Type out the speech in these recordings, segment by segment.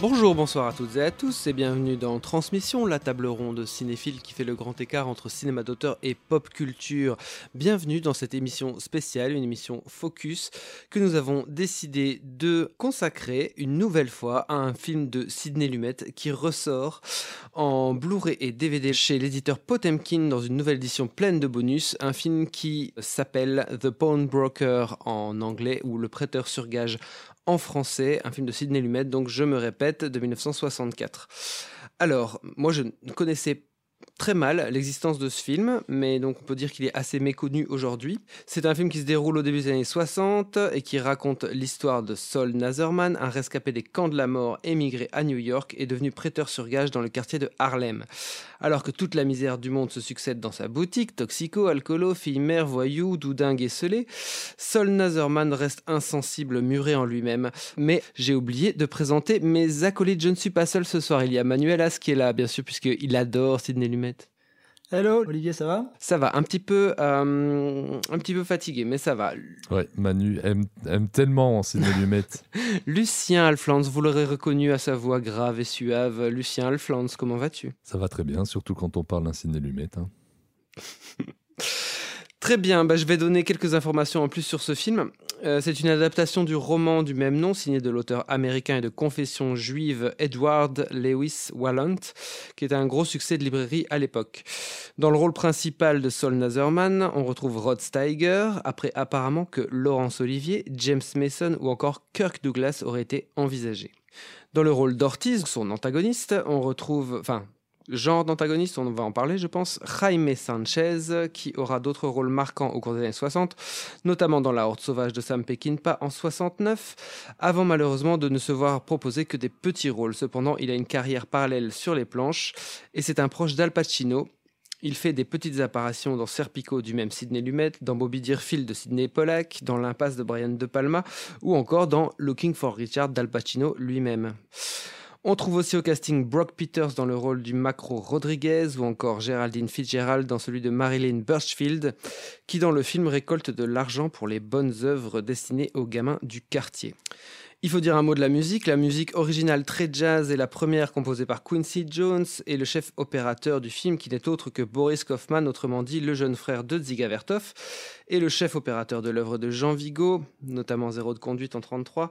Bonjour, bonsoir à toutes et à tous et bienvenue dans Transmission, la table ronde cinéphile qui fait le grand écart entre cinéma d'auteur et pop culture. Bienvenue dans cette émission spéciale, une émission focus que nous avons décidé de consacrer une nouvelle fois à un film de Sidney Lumet qui ressort en Blu-ray et DVD chez l'éditeur Potemkin dans une nouvelle édition pleine de bonus, un film qui s'appelle The Pawnbroker en anglais ou Le prêteur sur gage en français, un film de Sidney Lumet, donc je me répète, de 1964. Alors, moi je ne connaissais très mal l'existence de ce film, mais donc on peut dire qu'il est assez méconnu aujourd'hui. C'est un film qui se déroule au début des années 60 et qui raconte l'histoire de Sol Nazerman, un rescapé des camps de la mort émigré à New York et devenu prêteur sur gage dans le quartier de Harlem. Alors que toute la misère du monde se succède dans sa boutique, toxico, alcoolo, fille mère, voyou, doudingue et scellé, Sol Nazerman reste insensible, muré en lui-même. Mais j'ai oublié de présenter mes acolytes, je ne suis pas seul ce soir, il y a Manuel As qui est là, bien sûr, puisqu'il adore Sidney Lumet. Hello, Olivier, ça va? Ça va, un petit peu, euh, un petit peu fatigué, mais ça va. Ouais, Manu aime, aime tellement Sidney Lumet. Lucien Alflands, vous l'aurez reconnu à sa voix grave et suave. Lucien Alflands, comment vas-tu? Ça va très bien, surtout quand on parle d'un Sidney Lumet. hein. Très bien, bah, je vais donner quelques informations en plus sur ce film. Euh, c'est une adaptation du roman du même nom, signé de l'auteur américain et de confession juive Edward Lewis Wallant, qui était un gros succès de librairie à l'époque. Dans le rôle principal de Sol Nazerman, on retrouve Rod Steiger, après apparemment que Laurence Olivier, James Mason ou encore Kirk Douglas auraient été envisagés. Dans le rôle d'Ortiz, son antagoniste, on retrouve, enfin, genre d'antagoniste, on va en parler, je pense, Jaime Sanchez, qui aura d'autres rôles marquants au cours des années 60, notamment dans La Horde sauvage de Sam Peckinpah en 69, avant malheureusement de ne se voir proposer que des petits rôles. Cependant, il a une carrière parallèle sur les planches, et c'est un proche d'Al Pacino. Il fait des petites apparitions dans Serpico du même Sidney Lumet, dans Bobby Deerfield de Sidney Pollack, dans L'impasse de Brian De Palma, ou encore dans Looking for Richard d'Al Pacino lui-même. On trouve aussi au casting Brock Peters dans le rôle du Macro Rodriguez ou encore Geraldine Fitzgerald dans celui de Marilyn Birchfield, qui dans le film récolte de l'argent pour les bonnes œuvres destinées aux gamins du quartier. Il faut dire un mot de la musique. La musique originale très jazz est la première composée par Quincy Jones et le chef opérateur du film qui n'est autre que Boris Kaufman, autrement dit le jeune frère de Dziga Vertov, et le chef opérateur de l'œuvre de Jean Vigo, notamment Zéro de conduite en 33,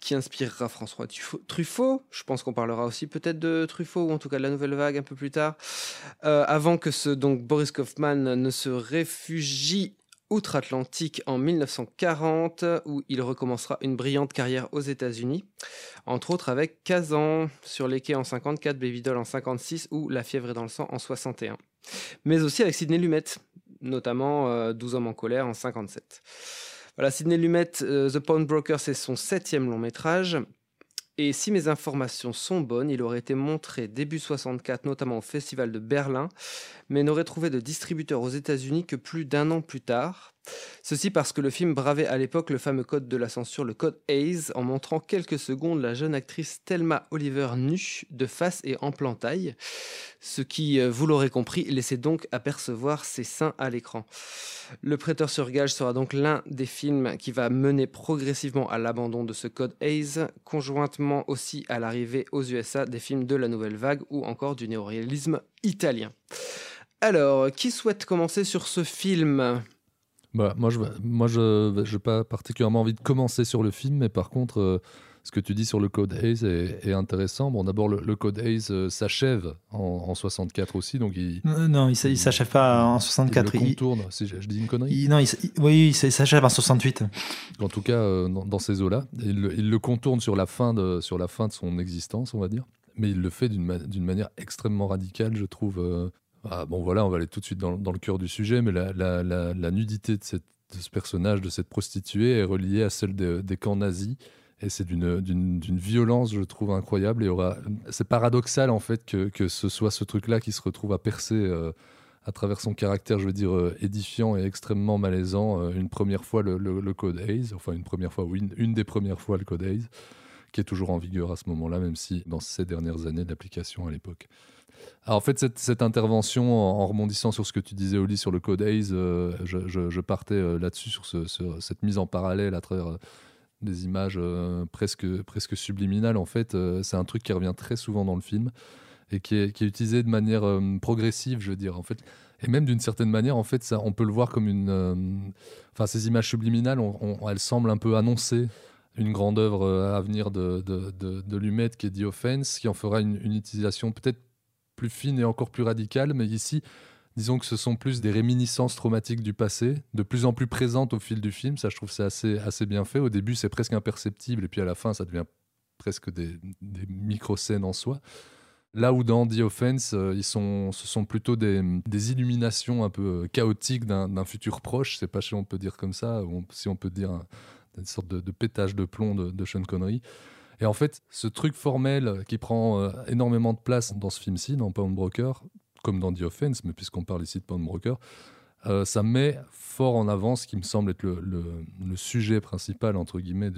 qui inspirera François Truffaut-. Je pense qu'on parlera aussi peut-être de Truffaut ou en tout cas de la nouvelle vague un peu plus tard. Euh, avant que ce donc Boris Kaufman ne se réfugie outre-Atlantique en 1940, où il recommencera une brillante carrière aux États-Unis, entre autres avec Kazan sur les quais en 54, Baby Doll en 56 ou La fièvre est dans le sang en 61. Mais aussi avec Sidney Lumet, notamment euh, 12 hommes en colère en 57. Voilà, Sidney Lumet, euh, The Pawnbroker, c'est son septième long métrage. Et si mes informations sont bonnes, il aurait été montré début 64, notamment au Festival de Berlin, mais n'aurait trouvé de distributeur aux États-Unis que plus d'un an plus tard. Ceci parce que le film bravait à l'époque le fameux code de la censure, le code Hayes, en montrant quelques secondes la jeune actrice Thelma Oliver nue, de face et en plantaille, ce qui, euh, vous l'aurez compris, laissait donc apercevoir ses seins à l'écran. Le prêteur sur gage sera donc l'un des films qui va mener progressivement à l'abandon de ce code Hayes, conjointement aussi à l'arrivée aux USA des films de la nouvelle vague ou encore du néoréalisme italien. Alors, qui souhaite commencer sur ce film? Bah, moi, je moi, je n'ai pas particulièrement envie de commencer sur le film, mais par contre, euh, ce que tu dis sur le code Hayes est, est intéressant. Bon, d'abord, le, le code Hayes euh, s'achève en, en 64 aussi, donc il, Euh, Non, il il s'achève pas en il 64. le Il- contourne. Si je, je dis une connerie. il- non, il, il- oui, il il s'achève en 68. En tout cas, euh, dans, dans ces eaux-là, il, le- il le contourne sur la, fin de, sur la fin de son existence, on va dire. Mais il le fait d'une ma- d'une manière extrêmement radicale, je trouve. Euh. Ah, bon, voilà, on va aller tout de suite dans, le cœur du sujet, mais la, nudité de, ce personnage, de cette prostituée, est reliée à celle de- des camps nazis. Et c'est d'une- violence, je trouve, incroyable. Et c'est paradoxal, en fait, que, ce soit ce truc-là qui se retrouve à percer. euh, à travers son caractère, je veux dire, euh, édifiant et extrêmement malaisant, euh, une première fois le, code Hayes, enfin une première fois, une, des premières fois le code Hayes, qui est toujours en vigueur à ce moment-là, même si dans ces dernières années d'application à l'époque. Alors, en fait, cette, intervention, en, en rebondissant sur ce que tu disais, Oli, sur le code Hayes, euh, je, partais euh, là-dessus, sur, ce- sur cette mise en parallèle à travers euh, des images presque, presque subliminales. En fait, c'est un truc qui revient très souvent dans le film et qui est, utilisé de manière progressive, je veux dire. En fait, et même d'une certaine manière, en fait, ça, on peut le voir comme une. Enfin, ces images subliminales, elles semblent un peu annoncer une grande œuvre à venir de, de, de, Lumet, qui est The qui en fera une, une utilisation peut-être plus fine et encore plus radicale, mais ici, disons que ce sont plus des réminiscences traumatiques du passé, de plus en plus présentes au fil du film. Ça, je trouve, c'est assez, assez bien fait. Au début, c'est presque imperceptible, et puis à la fin, ça devient presque des, des micro-scènes en soi. Là où dans The Offense, euh, ils sont, ce sont plutôt des, des illuminations un peu euh, chaotiques d'un futur proche, c'est pas si on peut dire comme ça, ou on- si on peut dire un- une sorte de, de pétage de plomb de, de Sean Connery. Et en fait, ce truc formel qui prend euh, énormément de place dans ce film-ci, dans Pound Broker, comme dans The Offense, mais puisqu'on parle ici de Pound Broker, euh, ça met fort en avant ce qui me semble être le, sujet principal, entre guillemets,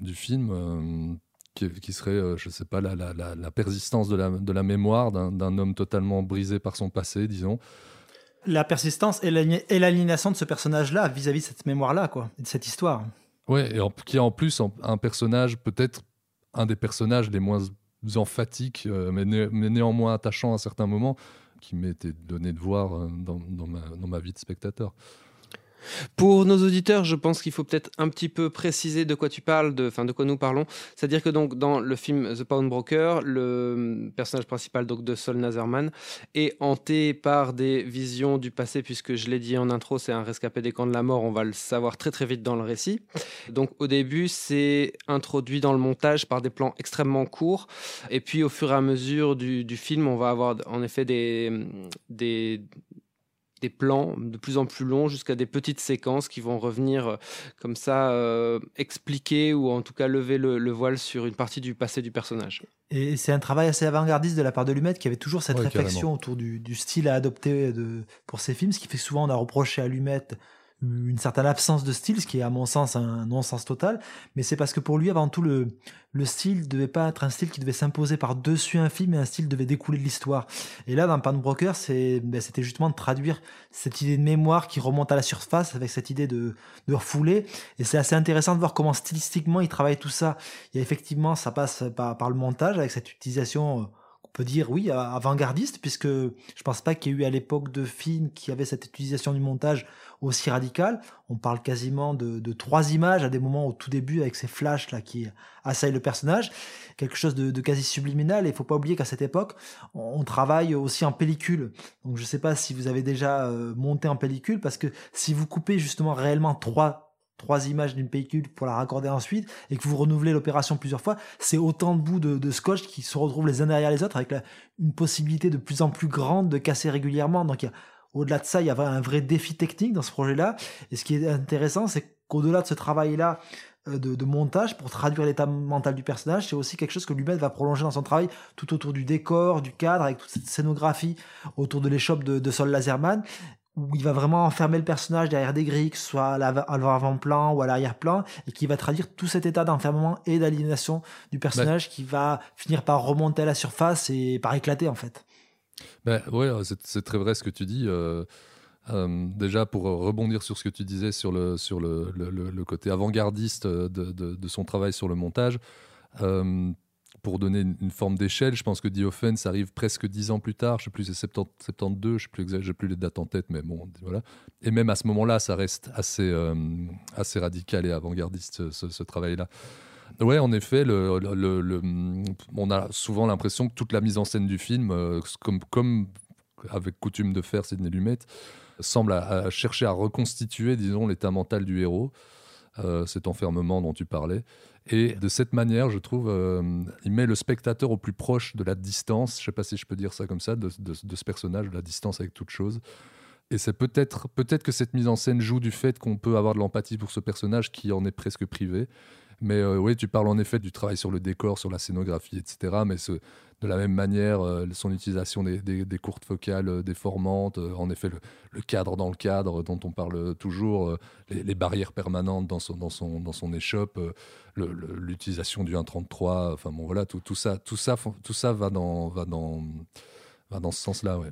du film, euh, qui, serait, euh, je sais pas, la, persistance de la, mémoire d'un homme totalement brisé par son passé, disons. La persistance et l'ali- et l'aliénation de ce personnage-là vis-à-vis de cette mémoire-là, quoi, de cette histoire. Ouais, et en- qui est en plus un personnage, peut-être un des personnages les moins emphatiques, euh, mais, mais néanmoins attachants à certains moments, qui m'était donné de voir euh, dans, dans ma vie de spectateur. Pour nos auditeurs, je pense qu'il faut peut-être un petit peu préciser de quoi tu parles, de, enfin de quoi nous parlons. C'est-à-dire que donc dans le film The Pawnbroker, le personnage principal donc de Sol Nazerman est hanté par des visions du passé, puisque je l'ai dit en intro, c'est un rescapé des camps de la mort. On va le savoir très très vite dans le récit. Donc au début, c'est introduit dans le montage par des plans extrêmement courts, et puis au fur et à mesure du, du film, on va avoir en effet des des des plans de plus en plus longs jusqu'à des petites séquences qui vont revenir euh, comme ça euh, expliquer ou en tout cas lever le, le voile sur une partie du passé du personnage. Et c'est un travail assez avant-gardiste de la part de Lumet qui avait toujours cette Ouais, réflexion carrément. autour du, du style à adopter de, pour ses films, ce qui fait que souvent on a reproché à Lumet une certaine absence de style, ce qui est à mon sens un non-sens total, mais c'est parce que pour lui avant tout le, le style devait pas être un style qui devait s'imposer par-dessus un film, mais un style devait découler de l'histoire. Et là dans Pan Broker, ben, c'était justement de traduire cette idée de mémoire qui remonte à la surface avec cette idée de, de refouler, et c'est assez intéressant de voir comment stylistiquement il travaille tout ça. Et effectivement, ça passe par, par le montage avec cette utilisation, euh, peut dire, oui, avant-gardiste, puisque je pense pas qu'il y ait eu à l'époque de films qui avaient cette utilisation du montage aussi radicale. On parle quasiment de, trois images à des moments au tout début avec ces flashs là qui assaillent le personnage. Quelque chose de, quasi subliminal. Et faut pas oublier qu'à cette époque, on, on travaille aussi en pellicule. Donc je sais pas si vous avez déjà euh, monté en pellicule, parce que si vous coupez justement réellement trois trois images d'une pellicule pour la raccorder ensuite et que vous renouvelez l'opération plusieurs fois, c'est autant de bouts de, scotch qui se retrouvent les uns derrière les autres avec une possibilité de plus en plus grande de casser régulièrement. Donc au-delà de ça, il y a un vrai défi technique dans ce projet-là. Et ce qui est intéressant, c'est qu'au-delà de ce travail-là euh, de, montage pour traduire l'état mental du personnage, c'est aussi quelque chose que Lumet va prolonger dans son travail tout autour du décor, du cadre, avec toute cette scénographie autour de l'échoppe de, de Sol Laserman où il va vraiment enfermer le personnage derrière des grilles, que ce soit à l'ava- à l'avant-plan ou à l'arrière-plan, et qui va traduire tout cet état d'enfermement et d'aliénation du personnage qui va finir par remonter à la surface et par éclater en fait. Ben, ouais, c'est c'est très vrai ce que tu dis. euh, euh, déjà, pour rebondir sur ce que tu disais sur le, sur le, le- le- le côté avant-gardiste de, de- de son travail sur le montage, euh, pour donner une, forme d'échelle, je pense que The Offense arrive presque dix ans plus tard, je sais plus, c'est 70 72, je sais plus, les dates en tête, mais bon, voilà. Et même à ce moment-là, ça reste assez, euh, assez radical et avant-gardiste, ce, travail-là. Ouais, en effet, on a souvent l'impression que toute la mise en scène du film, euh, comme, comme avec coutume de faire Sidney Lumet, semble chercher à reconstituer, disons, l'état mental du héros, euh, cet enfermement dont tu parlais. Et de cette manière, je trouve, euh, il met le spectateur au plus proche de la distance, je sais pas si je peux dire ça comme ça, de, de- de ce personnage, de la distance avec toute chose. Et c'est peut-être peut-être que cette mise en scène joue du fait qu'on peut avoir de l'empathie pour ce personnage qui en est presque privé. Mais euh, oui, tu parles en effet du travail sur le décor, sur la scénographie, etc. Mais ce- de la même manière, euh, son utilisation des, des- courtes focales euh, déformantes, euh, en effet, le, cadre dans le cadre dont on parle toujours, les, les barrières permanentes dans son, dans son, dans son échoppe, l'utilisation du 1.33, enfin bon, voilà, tout, tout, ça, tout, ça, tout ça va dans, va dans, va dans ce sens-là, ouais.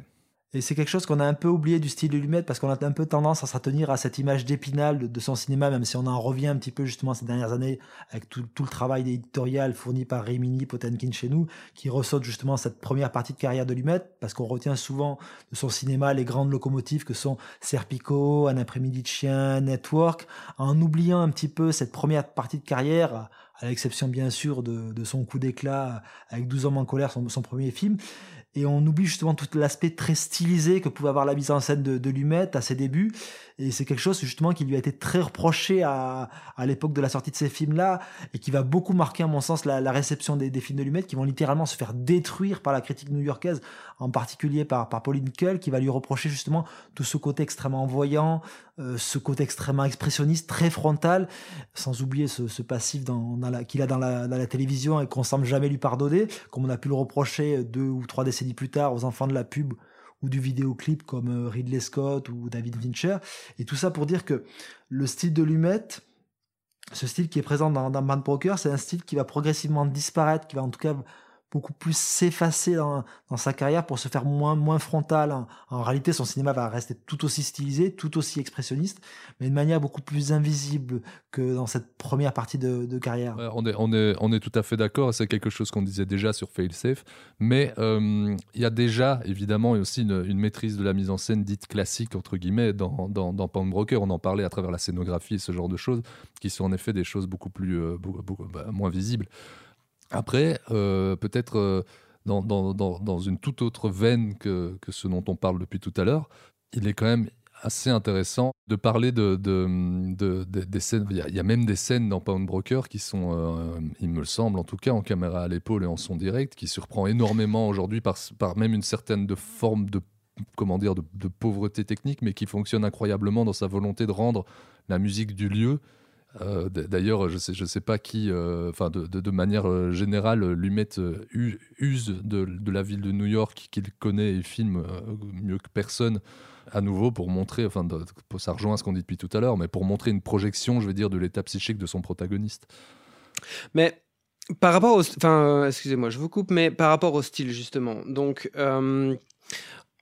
Et c'est quelque chose qu'on a un peu oublié du style de Lumet parce qu'on a un peu tendance à se retenir à cette image d'épinal de, son cinéma, même si on en revient un petit peu justement ces dernières années avec tout, le travail éditorial fourni par Rimini Potenkin chez nous, qui ressaute justement cette première partie de carrière de Lumet parce qu'on retient souvent de son cinéma les grandes locomotives que sont Serpico, Un après-midi de chien, Network, en oubliant un petit peu cette première partie de carrière, à l'exception bien sûr de, son coup d'éclat avec 12 hommes en colère, son premier film. Et on oublie justement tout l'aspect très stylisé que pouvait avoir la mise en scène de, de Lumet à ses débuts. Et c'est quelque chose justement qui lui a été très reproché à, à l'époque de la sortie de ces films-là et qui va beaucoup marquer à mon sens la, réception des, des films de Lumet qui vont littéralement se faire détruire par la critique new-yorkaise, en particulier par, par Pauline Kull qui va lui reprocher justement tout ce côté extrêmement voyant, euh, ce côté extrêmement expressionniste, très frontal, sans oublier ce, ce passif qu'il a dans la, télévision et qu'on semble jamais lui pardonner, comme on a pu le reprocher deux ou trois décennies plus tard aux enfants de la pub ou du vidéoclip comme euh, Ridley Scott ou David Fincher. Et tout ça pour dire que le style de Lumet, ce style qui est présent dans, dans Broker, c'est un style qui va progressivement disparaître, qui va en tout cas beaucoup plus s'effacer dans, sa carrière pour se faire moins, moins frontal. En, réalité, son cinéma va rester tout aussi stylisé, tout aussi expressionniste, mais de manière beaucoup plus invisible que dans cette première partie de, carrière. On, est, tout à fait d'accord, c'est quelque chose qu'on disait déjà sur Failsafe, mais euh, il y a déjà évidemment aussi une, maîtrise de la mise en scène dite classique, entre guillemets, dans, dans, Broker. On en parlait à travers la scénographie et ce genre de choses, qui sont en effet des choses beaucoup, plus, euh, beaucoup, beaucoup- bah, moins visibles. Après, euh, peut-être euh, dans, dans, dans, une toute autre veine que, que ce dont on parle depuis tout à l'heure, il est quand même assez intéressant de parler de, de, de- de- des scènes. Il y, a, même des scènes dans Pound Broker qui sont, euh, il me semble en tout cas, en caméra à l'épaule et en son direct, qui surprend énormément aujourd'hui par, par même une certaine de forme de comment dire de pauvreté technique, mais qui fonctionne incroyablement dans sa volonté de rendre la musique du lieu. Euh, D'ailleurs, je sais, je sais pas qui, euh, enfin de, manière euh, générale, Lumet use de, la ville de New York qu'il connaît et filme mieux que personne à nouveau pour montrer, enfin ça rejoint ce qu'on dit depuis tout à l'heure, mais pour montrer une projection, je veux dire, de l'état psychique de son protagoniste. Mais par rapport au, enfin, excusez-moi, je vous coupe, mais par rapport au style justement. Donc,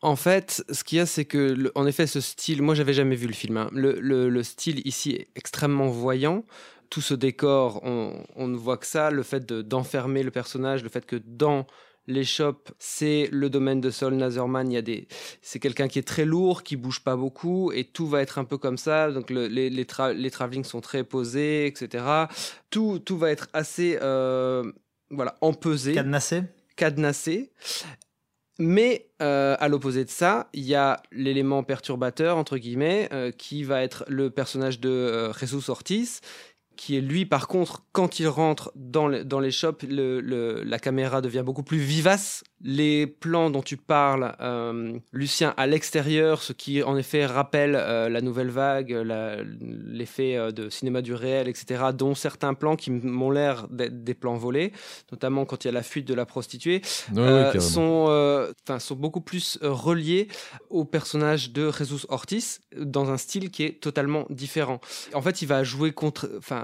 en fait, ce qu'il y a, c'est que, le- en effet, ce style, moi, j'avais jamais vu le film. hein. Le, le- le style ici est extrêmement voyant. Tout ce décor, on, on ne voit que ça. Le fait de- d'enfermer le personnage, le fait que dans les shops, c'est le domaine de Sol Nazerman. Il y a des, c'est quelqu'un qui est très lourd, qui bouge pas beaucoup, et tout va être un peu comme ça. Donc le- les, les, tra- les travelling sont très posés, etc. Tout, tout va être assez, euh, voilà, empesé Cadenassé cadenassé. Mais euh, à l'opposé de ça, il y a l'élément perturbateur, entre guillemets, euh, qui va être le personnage de euh, Jesus Ortiz, qui est lui, par contre, quand il rentre dans, le- dans les shops, le- le- la caméra devient beaucoup plus vivace. Les plans dont tu parles, euh, Lucien, à l'extérieur, ce qui en effet rappelle euh, la nouvelle vague, l'effet euh, de cinéma du réel, etc., dont certains plans qui m'ont l'air d'être des plans volés, notamment quand il y a la fuite de la prostituée, Ouais, sont, beaucoup plus reliés au personnage de Jesus Ortiz dans un style qui est totalement différent. En fait, il va jouer contre, enfin,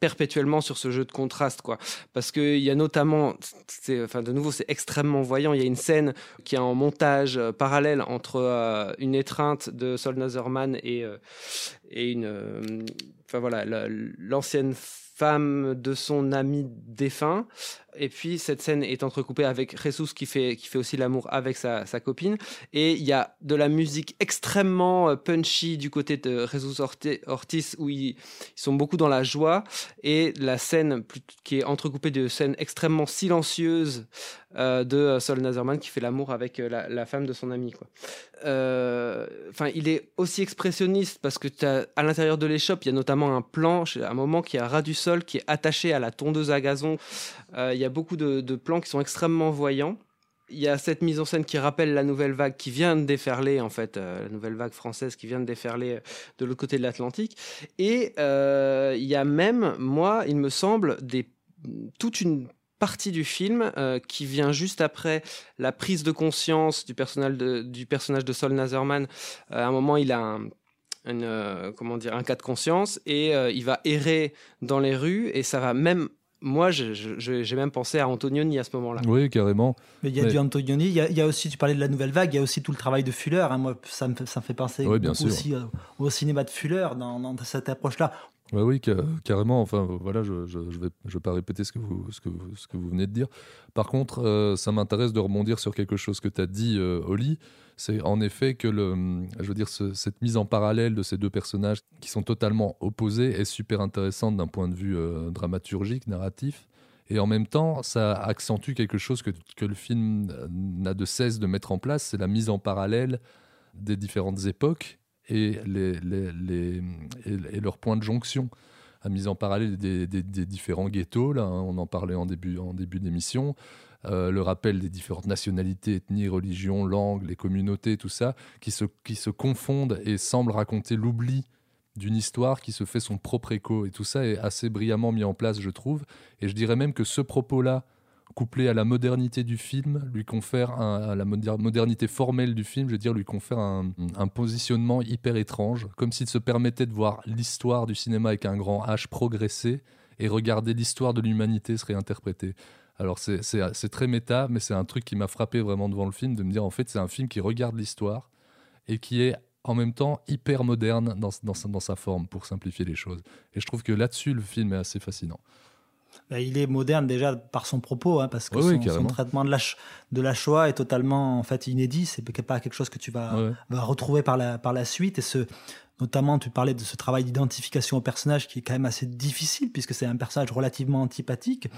perpétuellement sur ce jeu de contraste, quoi. Parce qu'il y a notamment, c'est, enfin, de nouveau, c'est extrêmement voyant. Il y a une scène qui est en montage euh, parallèle entre euh, une étreinte de Sol Nazerman et, euh, et une, euh, enfin voilà, la- l'ancienne femme de son ami défunt. Et puis cette scène est entrecoupée avec Jesus qui fait, qui fait aussi l'amour avec sa, copine. Et il y a de la musique extrêmement euh, punchy du côté de Jesus Orti- Ortiz où ils, sont beaucoup dans la joie. Et la scène qui est entrecoupée de scènes extrêmement silencieuses euh, de Sol Nazerman qui fait l'amour avec la, la femme de son ami. Quoi. Euh, Enfin, il est aussi expressionniste parce que t'as- à l'intérieur de l'échoppe, il y a notamment un plan, à un moment qui est à ras du sol, qui est attaché à la tondeuse à gazon. Euh, il y a beaucoup de, plans qui sont extrêmement voyants. Il y a cette mise en scène qui rappelle la nouvelle vague qui vient de déferler, en fait, euh, la nouvelle vague française qui vient de déferler de l'autre côté de l'Atlantique. Et il y a même, moi, il me semble, des, toute une partie du film euh, qui vient juste après la prise de conscience du personnage de, du personnage de Sol Nazerman. Euh, à un moment, il a un, une, euh, comment dire, un cas de conscience et euh, il va errer dans les rues et ça va même. Moi, j'ai même pensé à Antonioni à ce moment-là. Oui, carrément. Mais il y a du Antonioni, il y, a, il y a aussi, tu parlais de la nouvelle vague, il y a aussi tout le travail de Fuller. hein. Moi, ça me, fait- ça me fait penser bien sûr. aussi euh, au cinéma de Fuller dans, dans cette approche-là. Oui, ca- carrément. Enfin, voilà, je je, je vais, pas répéter ce que vous, venez de dire. Par contre, euh, ça m'intéresse de rebondir sur quelque chose que tu as dit, euh, Oli. C'est en effet que je veux dire, ce- cette mise en parallèle de ces deux personnages qui sont totalement opposés est super intéressante d'un point de vue euh, dramaturgique, narratif. Et en même temps, ça accentue quelque chose que, que le film euh, n'a de cesse de mettre en place, c'est la mise en parallèle des différentes époques et, leurs points de jonction. La mise en parallèle des différents ghettos, là, hein, on en parlait en début, en début d'émission, euh, le rappel des différentes nationalités, ethnies, religions, langues, les communautés, tout ça, qui se, qui se confondent et semblent raconter l'oubli d'une histoire qui se fait son propre écho. Et tout ça est assez brillamment mis en place, je trouve. Et je dirais même que ce propos-là, couplé à la modernité du film, lui confère à la moder- modernité formelle du film, je veux dire, lui confère un, positionnement hyper étrange, comme s'il se permettait de voir l'histoire du cinéma avec un grand H progresser et regarder l'histoire de l'humanité se réinterpréter. Alors c'est- très méta, mais c'est un truc qui m'a frappé vraiment devant le film, de me dire en fait c'est un film qui regarde l'histoire et qui est en même temps hyper moderne dans, dans dans sa forme, pour simplifier les choses. Et je trouve que là-dessus, le film est assez fascinant. Ben, il est moderne déjà par son propos, hein, parce que Oui, oui, son, traitement de la, de la Shoah est totalement en fait inédit. C'est pas quelque chose que tu vas, Ouais. vas retrouver par la, par la suite. Et ce, notamment, tu parlais de ce travail d'identification au personnage qui est quand même assez difficile puisque c'est un personnage relativement antipathique.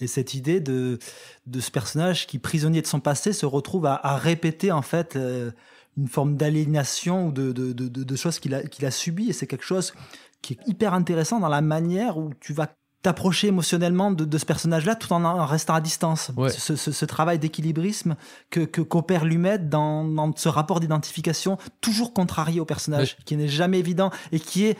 Et cette idée de, de ce personnage qui, prisonnier de son passé, se retrouve à, à répéter en fait euh, une forme d'aliénation ou de, de, de, de- de choses qu'il a, qu'il a subies. Et c'est quelque chose qui est hyper intéressant dans la manière où tu vas t'approcher émotionnellement de, de ce personnage-là tout en en restant à distance. Ouais. Ce, ce- ce travail d'équilibrisme que qu'opère Lumet dans, dans ce rapport d'identification toujours contrarié au personnage, qui n'est jamais évident et qui est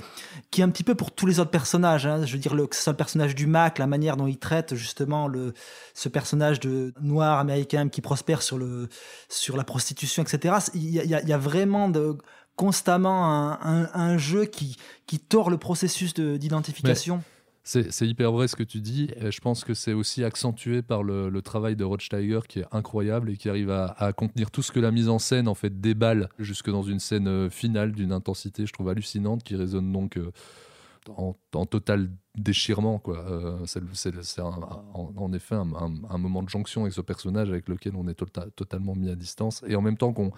qui est un petit peu pour tous les autres personnages. hein. Je veux dire, le, que ce soit le personnage du Mac, la manière dont il traite justement le, ce personnage de noir américain qui prospère sur, le, sur la prostitution, etc. Il y a, il y a- il y a vraiment de, constamment un, un- un jeu qui, qui tord le processus de- d'identification. C'est hyper vrai ce que tu dis. Je pense que c'est aussi accentué par le, travail de Rothsteiger qui est incroyable et qui arrive à, contenir tout ce que la mise en scène en fait déballe jusque dans une scène euh, finale d'une intensité, je trouve hallucinante, qui résonne donc euh, en, total déchirement. Euh, c'est en, effet un, moment de jonction avec ce personnage avec lequel on est tota- totalement mis à distance et en même temps qu'on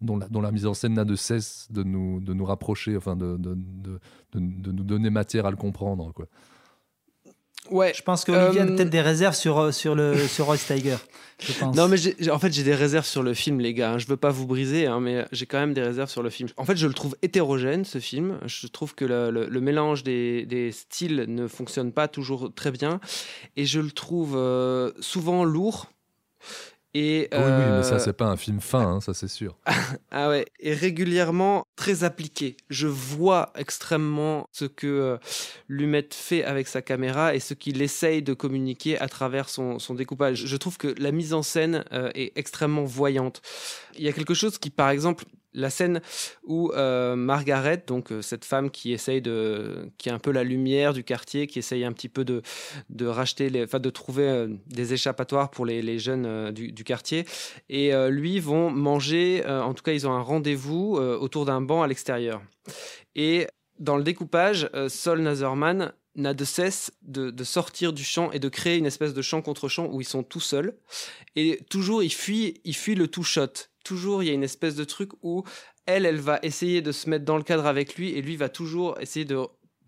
dont la, mise en scène n'a de cesse de nous, de nous rapprocher, enfin de, de, nous donner matière à le comprendre. Ouais. Je pense qu'Olivier a Euh, peut-être des réserves sur, euh, sur, le, sur Roy Steiger. Je pense. Non, mais en fait, j'ai des réserves sur le film, les gars. hein. Je veux pas vous briser, hein, mais j'ai quand même des réserves sur le film. En fait, je le trouve hétérogène, ce film. Je trouve que le, le- le mélange des, des styles ne fonctionne pas toujours très bien. Et je le trouve euh, souvent lourd. Et, Ah oui, oui, mais euh, ça, c'est pas un film fin, hein, ça, c'est sûr. Ah ouais, et régulièrement très appliqué. Je vois extrêmement ce que euh, Lumet fait avec sa caméra et ce qu'il essaye de communiquer à travers son, son découpage. Je trouve que la mise en scène euh, est extrêmement voyante. Il y a quelque chose qui, par exemple, la scène où euh, Margaret, donc euh, cette femme qui essaye de, qui est un peu la lumière du quartier, qui essaye un petit peu de, de racheter, les, de trouver euh, des échappatoires pour les, jeunes du, quartier, et lui vont manger, en tout cas ils ont un rendez-vous autour d'un banc à l'extérieur. Et dans le découpage, Sol Nazerman n'a de cesse de, sortir du champ et de créer une espèce de champ contre champ où ils sont tout seuls. Et toujours, il fuit, il fuit le two shot. Toujours, il y a une espèce de truc où elle, elle va essayer de se mettre dans le cadre avec lui et lui va toujours essayer de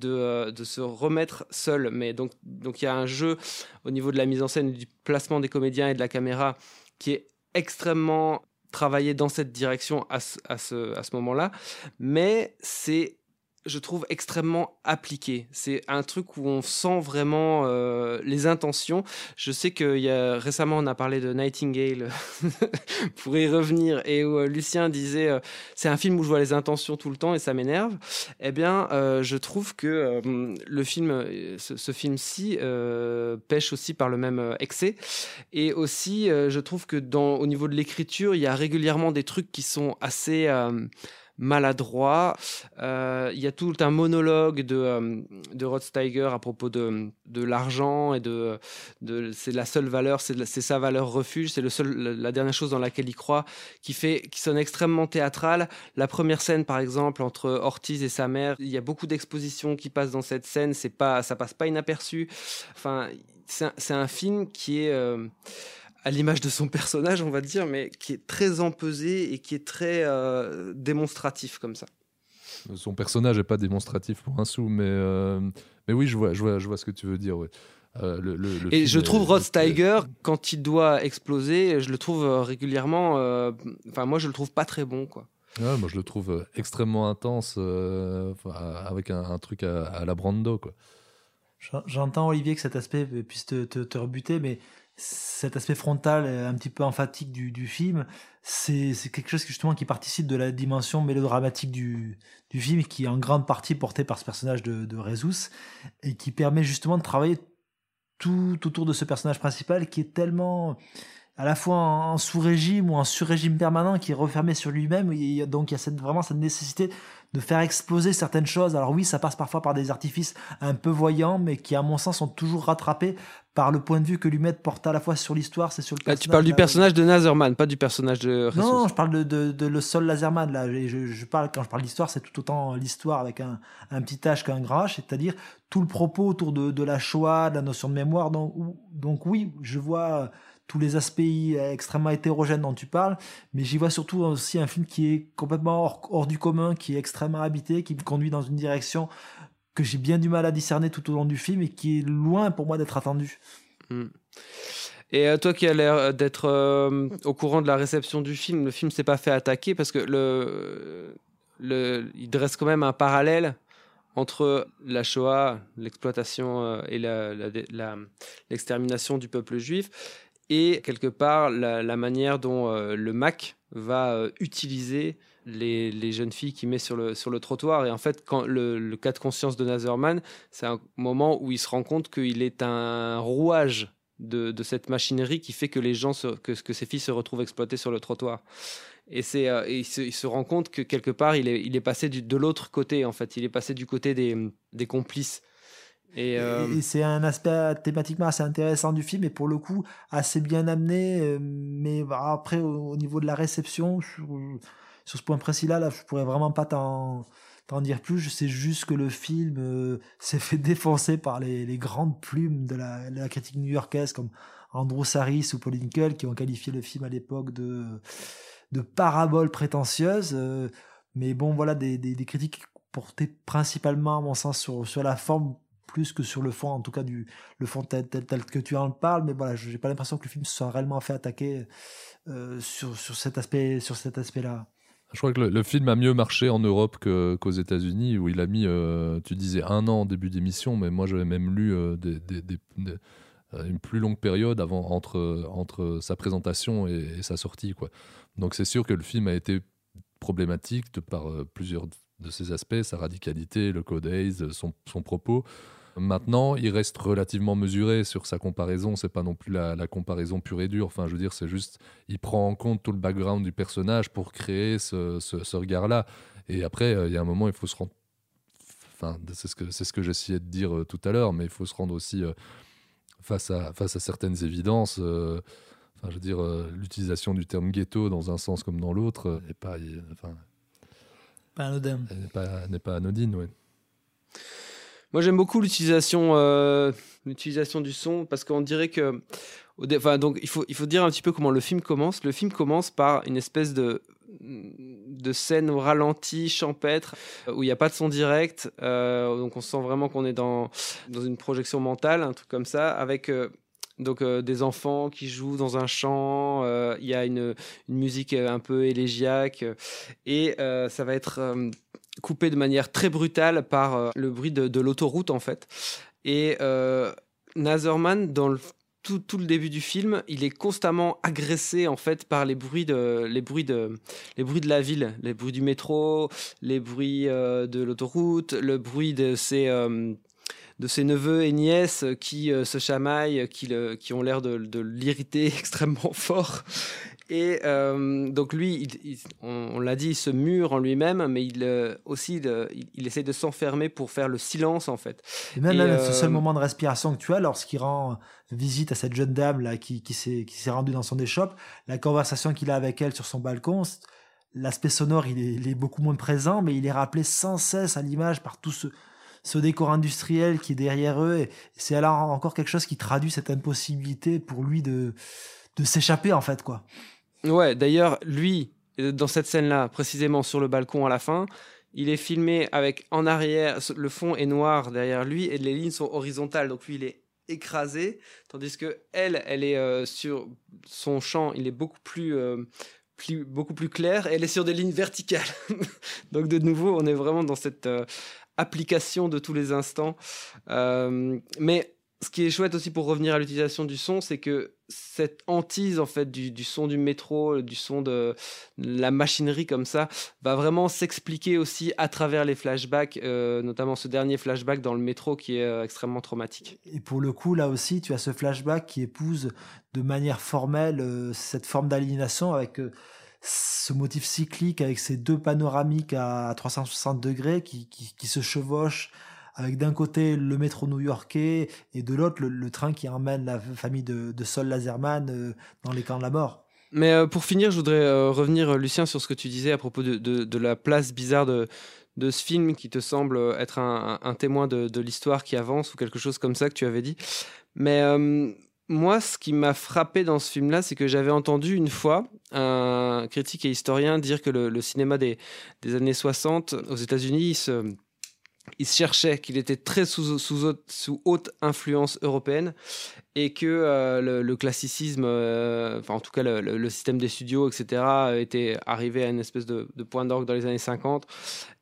euh, de se remettre seul. Mais donc, donc il y a un jeu au niveau de la mise en scène, du placement des comédiens et de la caméra qui est extrêmement travaillé dans cette direction à ce, à ce moment-là. Mais c'est je trouve extrêmement appliqué. C'est un truc où on sent vraiment euh, les intentions. Je sais que y a, récemment on a parlé de Nightingale pour y revenir et où euh, Lucien disait euh, c'est un film où je vois les intentions tout le temps et ça m'énerve. Eh bien, je trouve que le film, ce, film-ci pêche aussi par le même excès et aussi je trouve que au niveau de l'écriture, il y a régulièrement des trucs qui sont assez maladroit. Euh, il y a tout un monologue de, euh, de Rod Steiger à propos de, de l'argent et de, de c'est la seule valeur, c'est sa valeur refuge, c'est la dernière chose dans laquelle il croit, qui fait, qui sonne extrêmement théâtral. La première scène, par exemple, entre Ortiz et sa mère, il y a beaucoup d'expositions qui passent dans cette scène. C'est pas, ça passe pas inaperçu. Enfin, c'est un, un, film qui est euh, à l'image de son personnage, on va dire, mais qui est très empesé et qui est très euh, démonstratif comme ça. Son personnage n'est pas démonstratif pour un sou, mais, euh, mais oui, je vois, je, vois, je vois ce que tu veux dire. Euh, le, et je trouve Rod Steiger, quand il doit exploser, je le trouve régulièrement. Enfin, moi, je le trouve pas très bon, quoi. moi, je le trouve extrêmement intense, avec un, truc à, la Brando, quoi. J'entends Olivier que cet aspect puisse te, te, te rebuter, mais cet aspect frontal un petit peu emphatique du, du film, c'est quelque chose justement qui participe de la dimension mélodramatique du, du film, qui est en grande partie porté par ce personnage de, de Rezus, et qui permet justement de travailler tout autour de ce personnage principal qui est tellement à la fois en, sous-régime ou en sur-régime permanent qui est refermé sur lui-même. Donc il y a cette, vraiment cette nécessité de faire exploser certaines choses. Alors oui, ça passe parfois par des artifices un peu voyants, mais qui à mon sens sont toujours rattrapés par le point de vue que Lumet porte à la fois sur l'histoire, c'est sur le personnage. tu parles du personnage de Nazerman, pas du personnage de Non, je parle de, de, de, le sol Lazerman. Là, je, je, parle quand je parle d'histoire, c'est tout autant l'histoire avec un, un petit H qu'un gras, c'est-à-dire tout le propos autour de, de la Shoah, de la notion de mémoire. Donc, donc oui, je vois tous les aspects extrêmement hétérogènes dont tu parles, mais j'y vois surtout aussi un film qui est complètement hors, du commun, qui est extrêmement habité, qui me conduit dans une direction que j'ai bien du mal à discerner tout au long du film et qui est loin pour moi d'être attendu. Hmm. Et euh, toi qui as l'air d'être euh, au courant de la réception du film, le film s'est pas fait attaquer parce que le, il dresse quand même un parallèle entre la Shoah, l'exploitation euh, et l'extermination du peuple juif, et quelque part la, manière dont euh, le Mac va euh, utiliser les, les, jeunes filles qu'il met sur le, sur le trottoir. Et en fait, quand le, cas de conscience de Nazerman, c'est un moment où il se rend compte qu'il est un rouage de, de, cette machinerie qui fait que les gens, que, que ces filles se retrouvent exploitées sur le trottoir. Et, c'est, euh, il, se, il, se, rend compte que quelque part, il est, il est passé du, de l'autre côté, en fait. Il est passé du côté des, des complices. Euh, et, c'est un aspect thématiquement assez intéressant du film et pour le coup assez bien amené. Euh, mais après, au, niveau de la réception, sur, ce point précis-là, là, je pourrais vraiment pas t'en, t'en dire plus. Je sais juste que le film euh, s'est fait défoncer par les, les grandes plumes de la, critique new-yorkaise comme Andrew Saris ou Pauline Kull qui ont qualifié le film à l'époque de, de parabole prétentieuse. mais bon, voilà, des, des, des critiques portées principalement, à mon sens, sur, sur la forme plus que sur le fond, en tout cas du le fond tel, tel, que tu en parles. Mais voilà, j'ai pas l'impression que le film se soit réellement fait attaquer euh, sur, sur cet aspect, sur cet aspect-là. Je crois que le, film a mieux marché en Europe qu'aux États-Unis, où il a mis, euh, tu disais un an en début d'émission, mais moi j'avais même lu euh, des, une plus longue période avant, entre, entre sa présentation et, sa sortie. Donc c'est sûr que le film a été problématique par plusieurs de ses aspects, sa radicalité, le code son, son propos. Maintenant, il reste relativement mesuré sur sa comparaison. C'est pas non plus la, comparaison pure et dure. Enfin, je veux dire, c'est juste, il prend en compte tout le background du personnage pour créer ce, ce, regard-là. Et après, euh, il y a un moment, il faut se rendre. Enfin, c'est ce que c'est ce que j'essayais de dire euh, tout à l'heure, mais il faut se rendre aussi euh, face à face à certaines évidences. enfin, je veux dire, l'utilisation du terme ghetto dans un sens comme dans l'autre n'est pas. Enfin, pas anodin. n'est pas, anodine, oui. Moi, j'aime beaucoup l'utilisation, euh, l'utilisation du son parce qu'on dirait que, donc il faut, il faut dire un petit peu comment le film commence. Le film commence par une espèce de de scène au ralenti, champêtre, où il n'y a pas de son direct. Euh, donc on sent vraiment qu'on est dans, dans une projection mentale, un truc comme ça, avec euh, donc des enfants qui jouent dans un champ, il y a une, une, musique un peu élégiaque et ça va être coupé de manière très brutale par euh, le bruit de, l'autoroute en fait. Et euh, Nazerman, dans tout, le début du film, il est constamment agressé en fait par les bruits de, les bruits de, les bruits de la ville, les bruits du métro, les bruits euh, de l'autoroute, le bruit de ses de ses neveux et nièces qui se chamaillent, qui, le, qui ont l'air de l'irriter extrêmement fort. Et euh, donc lui, il, il, on, on l'a dit, il se mure en lui-même, mais il euh, aussi, il, il, essaie de s'enfermer pour faire le silence en fait. Et même, et même ce seul moment de respiration que tu as lorsqu'il rend visite à cette jeune dame là qui, s'est qui s'est rendue dans son échoppe, la conversation qu'il a avec elle sur son balcon, l'aspect sonore il est, il est, beaucoup moins présent, mais il est rappelé sans cesse à l'image par tout ce ce décor industriel qui est derrière eux. Et c'est alors encore quelque chose qui traduit cette impossibilité pour lui de, de s'échapper, en fait, quoi. Ouais, d'ailleurs, lui, dans cette scène-là, précisément sur le balcon à la fin, il est filmé avec en arrière, le fond est noir derrière lui et les lignes sont horizontales. Donc lui, il est écrasé, tandis que elle, elle est euh, sur son champ, il est beaucoup plus, euh, plus, beaucoup plus clair et elle est sur des lignes verticales. Donc de nouveau, on est vraiment dans cette euh, application de tous les instants. Euh, mais ce qui est chouette aussi pour revenir à l'utilisation du son, c'est que cette hantise en fait du, son du métro, du son de la machinerie comme ça, va vraiment s'expliquer aussi à travers les flashbacks, euh, notamment ce dernier flashback dans le métro qui est euh, extrêmement traumatique. Et pour le coup, là aussi, tu as ce flashback qui épouse de manière formelle euh, cette forme d'aliénation avec ce motif cyclique avec ces deux panoramiques à 360 degrés qui se chevauchent avec d'un côté le métro new-yorkais et de l'autre le, train qui emmène la famille de, de Sol Laserman euh, dans les camps de la mort. Mais euh, pour finir, je voudrais euh, revenir, Lucien, sur ce que tu disais à propos de, la place bizarre de, ce film qui te semble être un, témoin de, l'histoire qui avance ou quelque chose comme ça que tu avais dit. Mais moi, ce qui m'a frappé dans ce film-là, c'est que j'avais entendu une fois un critique et historien dire que le, cinéma des, des, années 60 aux États-Unis, se, il cherchait qu'il était très sous, haute influence européenne et que euh, le, classicisme, euh, enfin en tout cas le, système des studios, etc., était arrivé à une espèce de, point d'orgue dans les années 50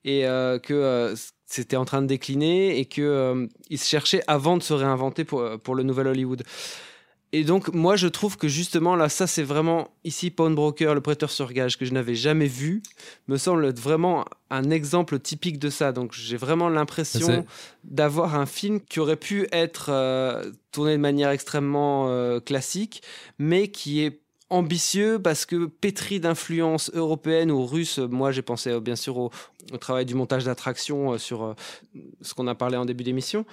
et euh, que c'était en train de décliner et qu'il se cherchait avant de se réinventer pour le nouvel Hollywood. Et donc, moi, je trouve que justement, là, ça, c'est vraiment ici Pawnbroker, le prêteur sur gage, que je n'avais jamais vu, me semble être vraiment un exemple typique de ça. Donc, j'ai vraiment l'impression d'avoir un film qui aurait pu être euh, tourné de manière extrêmement euh, classique, mais qui est ambitieux parce que pétri d'influence européenne ou russe. Moi, j'ai pensé bien sûr au, au, travail du montage d'attraction sur euh, ce qu'on a parlé en début d'émission.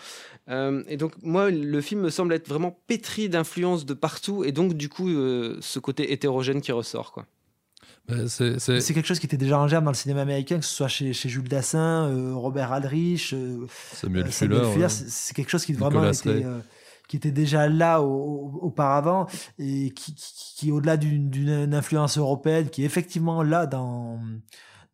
Euh, et donc, moi, le film me semble être vraiment pétri d'influence de partout et donc, du coup, euh, ce côté hétérogène qui ressort, quoi. C'est quelque chose qui était déjà en germe dans le cinéma américain, que ce soit chez, chez Jules Dassin, euh, Robert Aldrich, Samuel, Fuller. Fuller ouais. C'est quelque chose qui vraiment était, qui était déjà là au, au, auparavant et qui, au-delà d'une influence européenne, qui est effectivement là dans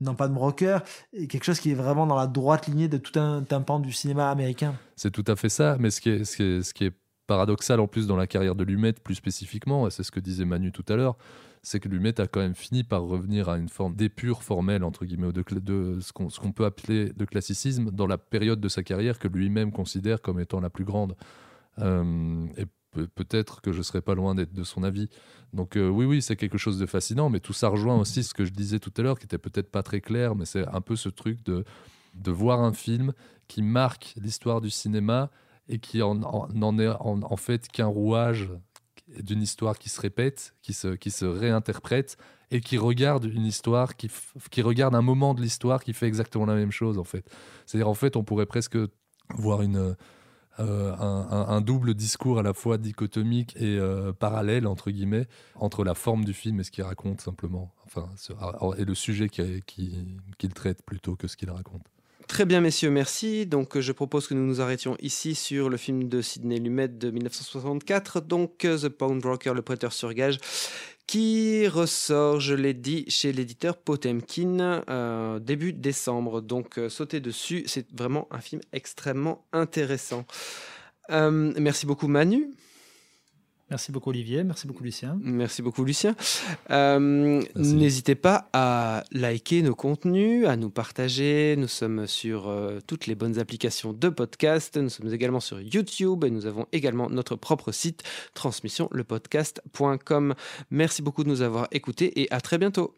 dans Pan Broker, et quelque chose qui est vraiment dans la droite lignée de tout un, un pan du cinéma américain. C'est tout à fait ça, mais ce qui est, ce qui est, paradoxal en plus dans la carrière de Lumet plus spécifiquement, et c'est ce que disait Manu tout à l'heure, c'est que Lumet a quand même fini par revenir à une forme d'épure formelle, entre guillemets, de, de ce qu'on qu peut appeler de classicisme dans la période de sa carrière que lui-même considère comme étant la plus grande. Euh, et peut-être que je serais pas loin d'être de son avis. Donc euh, oui, oui, c'est quelque chose de fascinant, mais tout ça rejoint aussi ce que je disais tout à l'heure, qui était peut-être pas très clair, mais c'est un peu ce truc de, de voir un film qui marque l'histoire du cinéma et qui en, en, est en, en fait qu'un rouage d'une histoire qui se répète, qui se, qui se réinterprète et qui regarde une histoire, qui, qui regarde un moment de l'histoire qui fait exactement la même chose en fait. C'est-à-dire en fait, on pourrait presque voir une euh, un, double discours à la fois dichotomique et euh, parallèle entre guillemets entre la forme du film et ce qu'il raconte simplement. Enfin ce, et le sujet qu'il qui, traite plutôt que ce qu'il raconte. Très bien, messieurs, merci. Donc, je propose que nous nous arrêtions ici sur le film de Sidney Lumet de 1964, donc The Pawnbroker, le prêteur sur gage, qui ressort, je l'ai dit, chez l'éditeur Potemkin euh, début décembre. Donc euh, sautez dessus, c'est vraiment un film extrêmement intéressant. Euh, merci beaucoup Manu. Merci beaucoup Olivier, merci beaucoup Lucien. Merci beaucoup Lucien. Euh, n'hésitez pas à liker nos contenus, à nous partager. Nous sommes sur euh, toutes les bonnes applications de podcast. Nous sommes également sur YouTube et nous avons également notre propre site transmissionlepodcast.com. Merci beaucoup de nous avoir écoutés et à très bientôt.